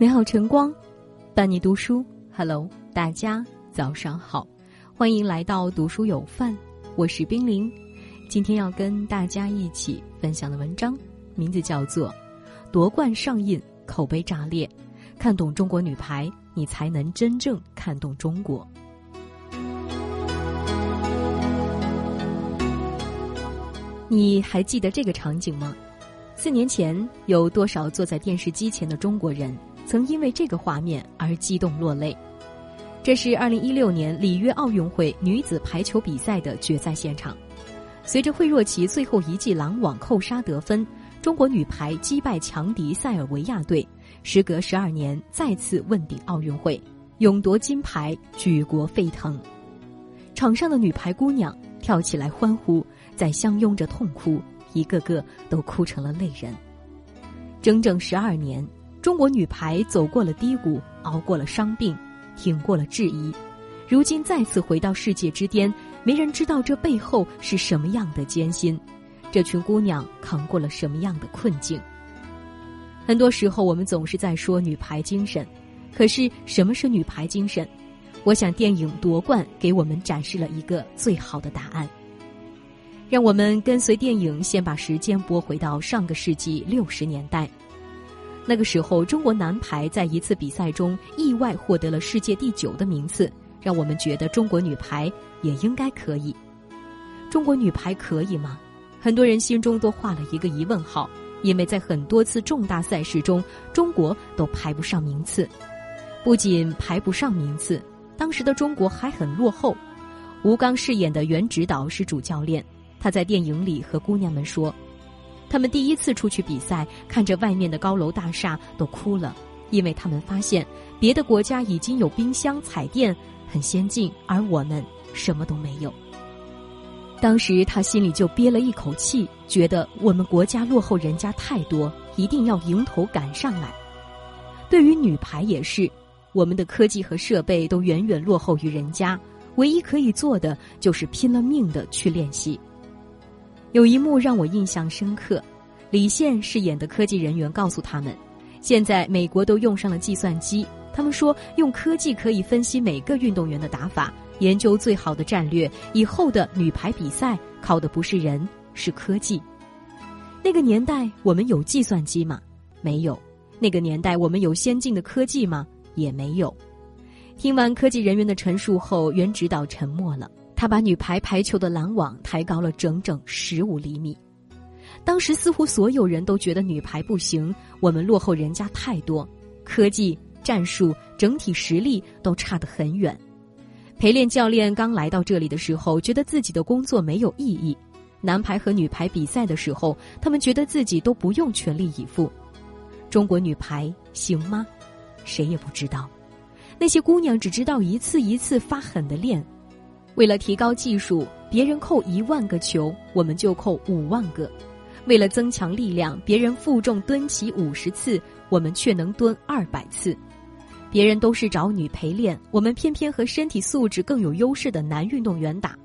美好晨光，伴你读书。Hello，大家早上好，欢迎来到读书有范，我是冰凌。今天要跟大家一起分享的文章，名字叫做《夺冠上映，口碑炸裂》，看懂中国女排，你才能真正看懂中国。你还记得这个场景吗？四年前，有多少坐在电视机前的中国人曾因为这个画面而激动落泪？这是二零一六年里约奥运会女子排球比赛的决赛现场。随着惠若琪最后一记拦网扣杀得分，中国女排击败强敌塞尔维亚队，时隔十二年再次问鼎奥运会，勇夺金牌，举国沸腾。场上的女排姑娘跳起来欢呼。在相拥着痛哭，一个个都哭成了泪人。整整十二年，中国女排走过了低谷，熬过了伤病，挺过了质疑，如今再次回到世界之巅，没人知道这背后是什么样的艰辛，这群姑娘扛过了什么样的困境。很多时候，我们总是在说女排精神，可是什么是女排精神？我想，电影夺冠给我们展示了一个最好的答案。让我们跟随电影，先把时间拨回到上个世纪六十年代。那个时候，中国男排在一次比赛中意外获得了世界第九的名次，让我们觉得中国女排也应该可以。中国女排可以吗？很多人心中都画了一个疑问号，因为在很多次重大赛事中，中国都排不上名次。不仅排不上名次，当时的中国还很落后。吴刚饰演的袁指导是主教练。他在电影里和姑娘们说：“他们第一次出去比赛，看着外面的高楼大厦都哭了，因为他们发现别的国家已经有冰箱、彩电，很先进，而我们什么都没有。”当时他心里就憋了一口气，觉得我们国家落后人家太多，一定要迎头赶上来。对于女排也是，我们的科技和设备都远远落后于人家，唯一可以做的就是拼了命的去练习。有一幕让我印象深刻，李现饰演的科技人员告诉他们，现在美国都用上了计算机，他们说用科技可以分析每个运动员的打法，研究最好的战略。以后的女排比赛靠的不是人，是科技。那个年代我们有计算机吗？没有。那个年代我们有先进的科技吗？也没有。听完科技人员的陈述后，袁指导沉默了。他把女排排球的拦网抬高了整整十五厘米，当时似乎所有人都觉得女排不行，我们落后人家太多，科技、战术、整体实力都差得很远。陪练教练刚来到这里的时候，觉得自己的工作没有意义；男排和女排比赛的时候，他们觉得自己都不用全力以赴。中国女排行吗？谁也不知道。那些姑娘只知道一次一次发狠的练。为了提高技术，别人扣一万个球，我们就扣五万个；为了增强力量，别人负重蹲起五十次，我们却能蹲二百次。别人都是找女陪练，我们偏偏和身体素质更有优势的男运动员打，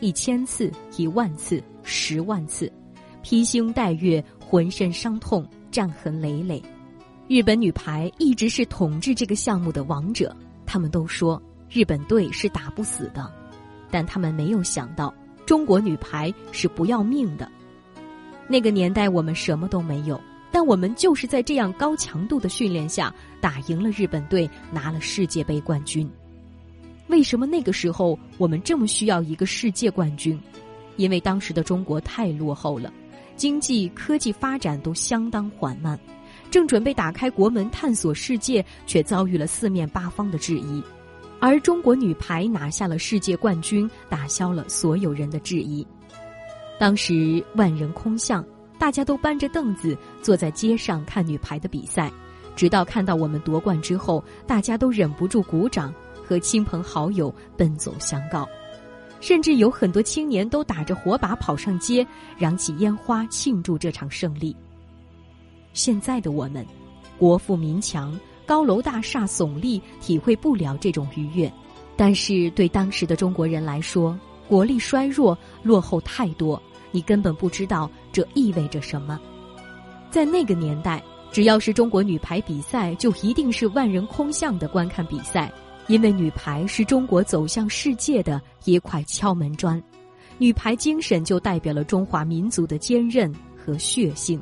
一千次、一万次、十万次，披星戴月，浑身伤痛，战痕累累。日本女排一直是统治这个项目的王者，他们都说日本队是打不死的。但他们没有想到，中国女排是不要命的。那个年代我们什么都没有，但我们就是在这样高强度的训练下打赢了日本队，拿了世界杯冠军。为什么那个时候我们这么需要一个世界冠军？因为当时的中国太落后了，经济科技发展都相当缓慢，正准备打开国门探索世界，却遭遇了四面八方的质疑。而中国女排拿下了世界冠军，打消了所有人的质疑。当时万人空巷，大家都搬着凳子坐在街上看女排的比赛，直到看到我们夺冠之后，大家都忍不住鼓掌，和亲朋好友奔走相告，甚至有很多青年都打着火把跑上街，燃起烟花庆祝这场胜利。现在的我们，国富民强。高楼大厦耸立，体会不了这种愉悦。但是对当时的中国人来说，国力衰弱，落后太多，你根本不知道这意味着什么。在那个年代，只要是中国女排比赛，就一定是万人空巷的观看比赛，因为女排是中国走向世界的一块敲门砖，女排精神就代表了中华民族的坚韧和血性。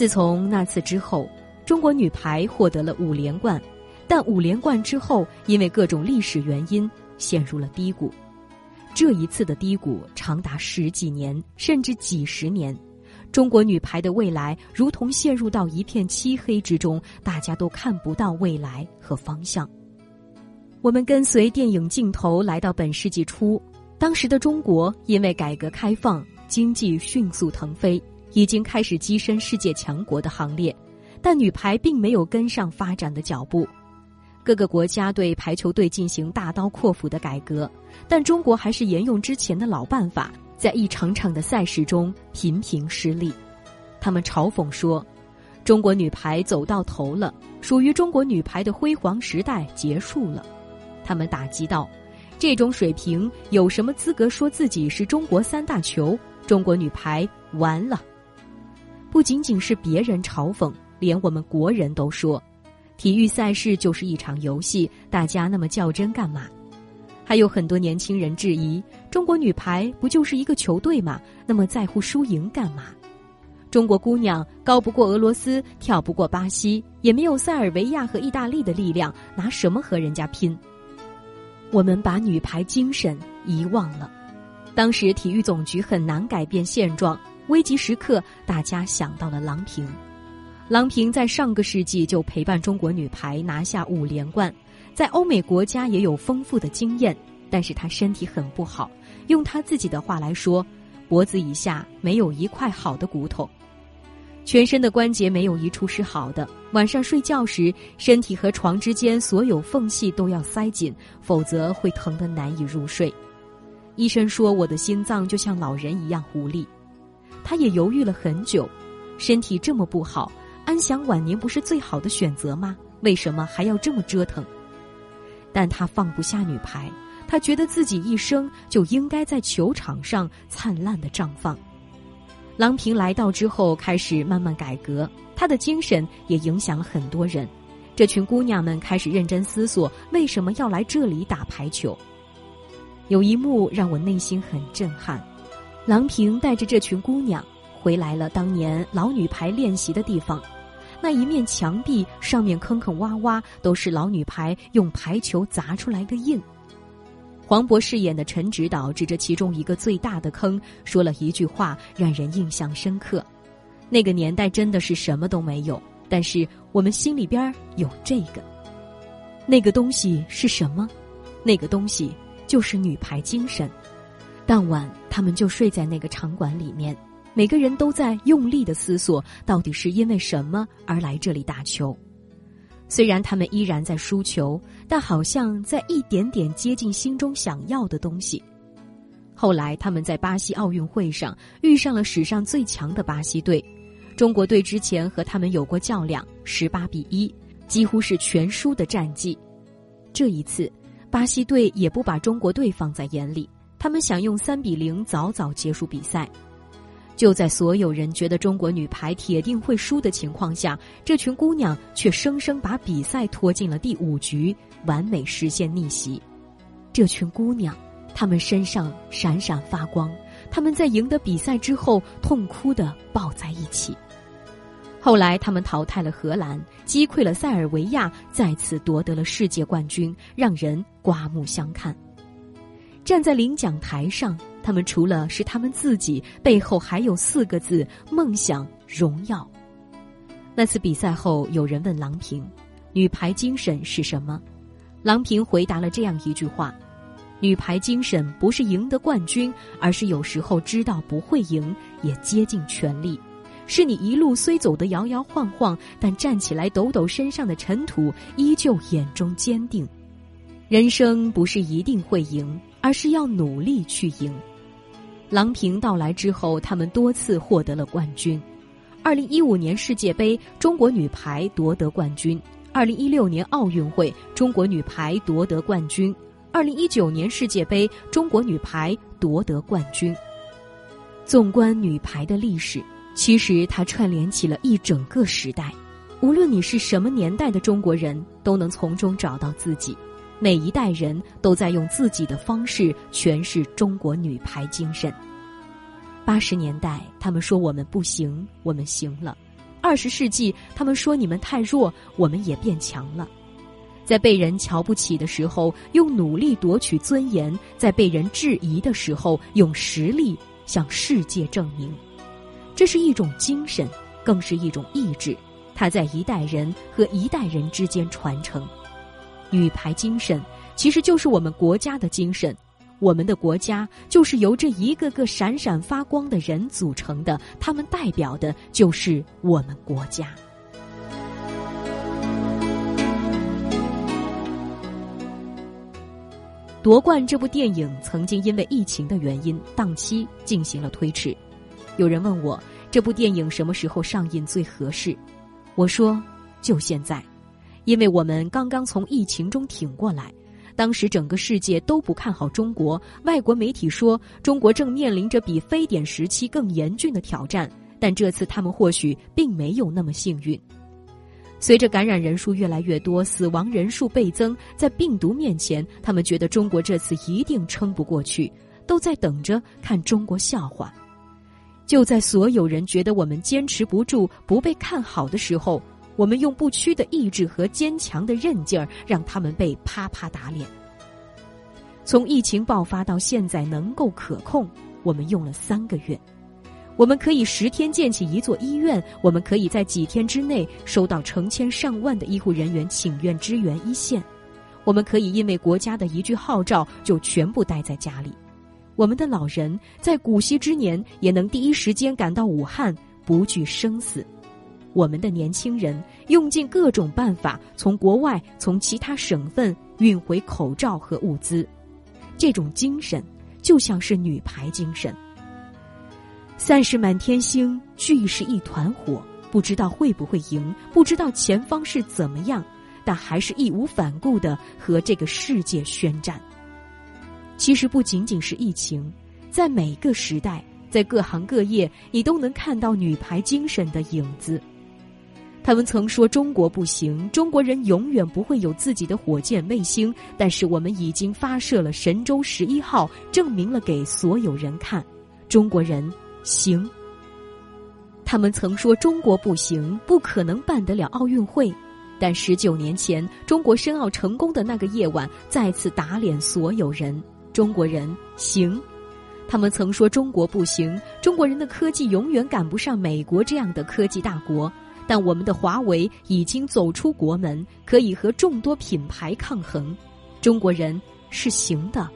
自从那次之后，中国女排获得了五连冠，但五连冠之后，因为各种历史原因。陷入了低谷，这一次的低谷长达十几年，甚至几十年，中国女排的未来如同陷入到一片漆黑之中，大家都看不到未来和方向。我们跟随电影镜头来到本世纪初，当时的中国因为改革开放，经济迅速腾飞，已经开始跻身世界强国的行列，但女排并没有跟上发展的脚步。各个国家对排球队进行大刀阔斧的改革，但中国还是沿用之前的老办法，在一场场的赛事中频频失利。他们嘲讽说：“中国女排走到头了，属于中国女排的辉煌时代结束了。”他们打击道：“这种水平有什么资格说自己是中国三大球？中国女排完了！”不仅仅是别人嘲讽，连我们国人都说。体育赛事就是一场游戏，大家那么较真干嘛？还有很多年轻人质疑：中国女排不就是一个球队吗？那么在乎输赢干嘛？中国姑娘高不过俄罗斯，跳不过巴西，也没有塞尔维亚和意大利的力量，拿什么和人家拼？我们把女排精神遗忘了。当时体育总局很难改变现状，危急时刻，大家想到了郎平。郎平在上个世纪就陪伴中国女排拿下五连冠，在欧美国家也有丰富的经验，但是她身体很不好，用她自己的话来说，脖子以下没有一块好的骨头，全身的关节没有一处是好的。晚上睡觉时，身体和床之间所有缝隙都要塞紧，否则会疼得难以入睡。医生说我的心脏就像老人一样无力，他也犹豫了很久，身体这么不好。安享晚年不是最好的选择吗？为什么还要这么折腾？但他放不下女排，他觉得自己一生就应该在球场上灿烂的绽放。郎平来到之后，开始慢慢改革，她的精神也影响了很多人。这群姑娘们开始认真思索，为什么要来这里打排球？有一幕让我内心很震撼，郎平带着这群姑娘回来了当年老女排练习的地方。那一面墙壁上面坑坑洼洼，都是老女排用排球砸出来的印。黄渤饰演的陈指导指着其中一个最大的坑，说了一句话，让人印象深刻。那个年代真的是什么都没有，但是我们心里边有这个。那个东西是什么？那个东西就是女排精神。当晚，他们就睡在那个场馆里面。每个人都在用力的思索，到底是因为什么而来这里打球。虽然他们依然在输球，但好像在一点点接近心中想要的东西。后来，他们在巴西奥运会上遇上了史上最强的巴西队，中国队之前和他们有过较量，十八比一，几乎是全输的战绩。这一次，巴西队也不把中国队放在眼里，他们想用三比零早早结束比赛。就在所有人觉得中国女排铁定会输的情况下，这群姑娘却生生把比赛拖进了第五局，完美实现逆袭。这群姑娘，她们身上闪闪发光，她们在赢得比赛之后痛哭的抱在一起。后来，他们淘汰了荷兰，击溃了塞尔维亚，再次夺得了世界冠军，让人刮目相看。站在领奖台上。他们除了是他们自己，背后还有四个字：梦想、荣耀。那次比赛后，有人问郎平：“女排精神是什么？”郎平回答了这样一句话：“女排精神不是赢得冠军，而是有时候知道不会赢，也竭尽全力。是你一路虽走得摇摇晃晃，但站起来抖抖身上的尘土，依旧眼中坚定。人生不是一定会赢，而是要努力去赢。”郎平到来之后，他们多次获得了冠军。二零一五年世界杯，中国女排夺得冠军；二零一六年奥运会，中国女排夺得冠军；二零一九年世界杯，中国女排夺得冠军。纵观女排的历史，其实它串联起了一整个时代。无论你是什么年代的中国人，都能从中找到自己。每一代人都在用自己的方式诠释中国女排精神。八十年代，他们说我们不行，我们行了；二十世纪，他们说你们太弱，我们也变强了。在被人瞧不起的时候，用努力夺取尊严；在被人质疑的时候，用实力向世界证明。这是一种精神，更是一种意志。它在一代人和一代人之间传承。女排精神其实就是我们国家的精神，我们的国家就是由这一个个闪闪发光的人组成的，他们代表的就是我们国家。夺冠这部电影曾经因为疫情的原因档期进行了推迟，有人问我这部电影什么时候上映最合适，我说就现在。因为我们刚刚从疫情中挺过来，当时整个世界都不看好中国，外国媒体说中国正面临着比非典时期更严峻的挑战，但这次他们或许并没有那么幸运。随着感染人数越来越多，死亡人数倍增，在病毒面前，他们觉得中国这次一定撑不过去，都在等着看中国笑话。就在所有人觉得我们坚持不住、不被看好的时候。我们用不屈的意志和坚强的韧劲儿，让他们被啪啪打脸。从疫情爆发到现在能够可控，我们用了三个月。我们可以十天建起一座医院，我们可以在几天之内收到成千上万的医护人员请愿支援一线。我们可以因为国家的一句号召就全部待在家里。我们的老人在古稀之年也能第一时间赶到武汉，不惧生死。我们的年轻人用尽各种办法，从国外、从其他省份运回口罩和物资。这种精神就像是女排精神。散是满天星，聚是一团火。不知道会不会赢，不知道前方是怎么样，但还是义无反顾的和这个世界宣战。其实不仅仅是疫情，在每个时代，在各行各业，你都能看到女排精神的影子。他们曾说中国不行，中国人永远不会有自己的火箭卫星。但是我们已经发射了神舟十一号，证明了给所有人看，中国人行。他们曾说中国不行，不可能办得了奥运会。但十九年前中国申奥成功的那个夜晚，再次打脸所有人，中国人行。他们曾说中国不行，中国人的科技永远赶不上美国这样的科技大国。但我们的华为已经走出国门，可以和众多品牌抗衡。中国人是行的。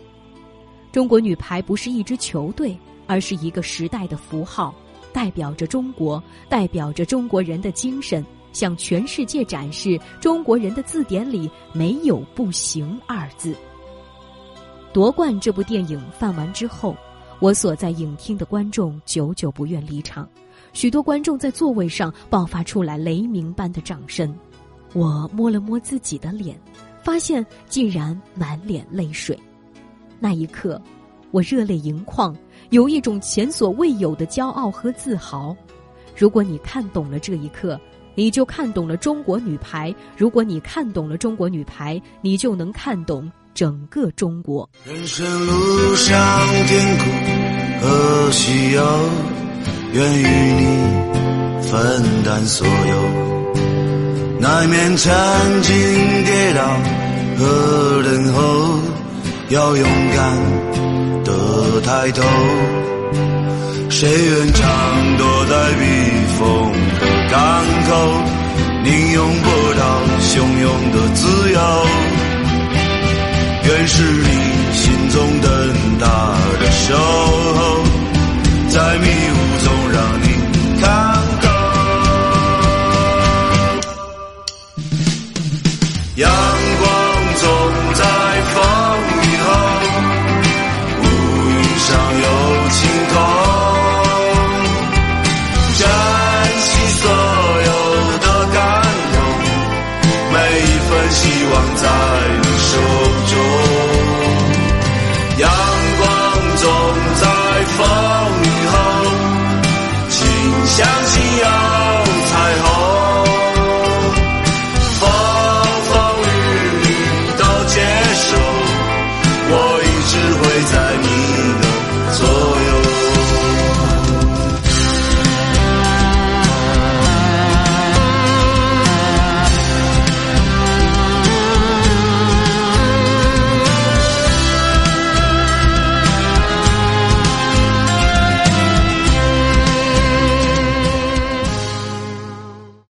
中国女排不是一支球队，而是一个时代的符号，代表着中国，代表着中国人的精神，向全世界展示中国人的字典里没有“不行”二字。夺冠这部电影放完之后，我所在影厅的观众久久不愿离场。许多观众在座位上爆发出来雷鸣般的掌声，我摸了摸自己的脸，发现竟然满脸泪水。那一刻，我热泪盈眶，有一种前所未有的骄傲和自豪。如果你看懂了这一刻，你就看懂了中国女排；如果你看懂了中国女排，你就能看懂整个中国。人生路上甜苦和喜忧。愿与你分担所有，难免曾经跌倒和等候，要勇敢的抬头。谁愿常躲在避风的港口，宁拥不到汹涌的自由。愿是你心中灯塔的守候，在迷雾中让你看够。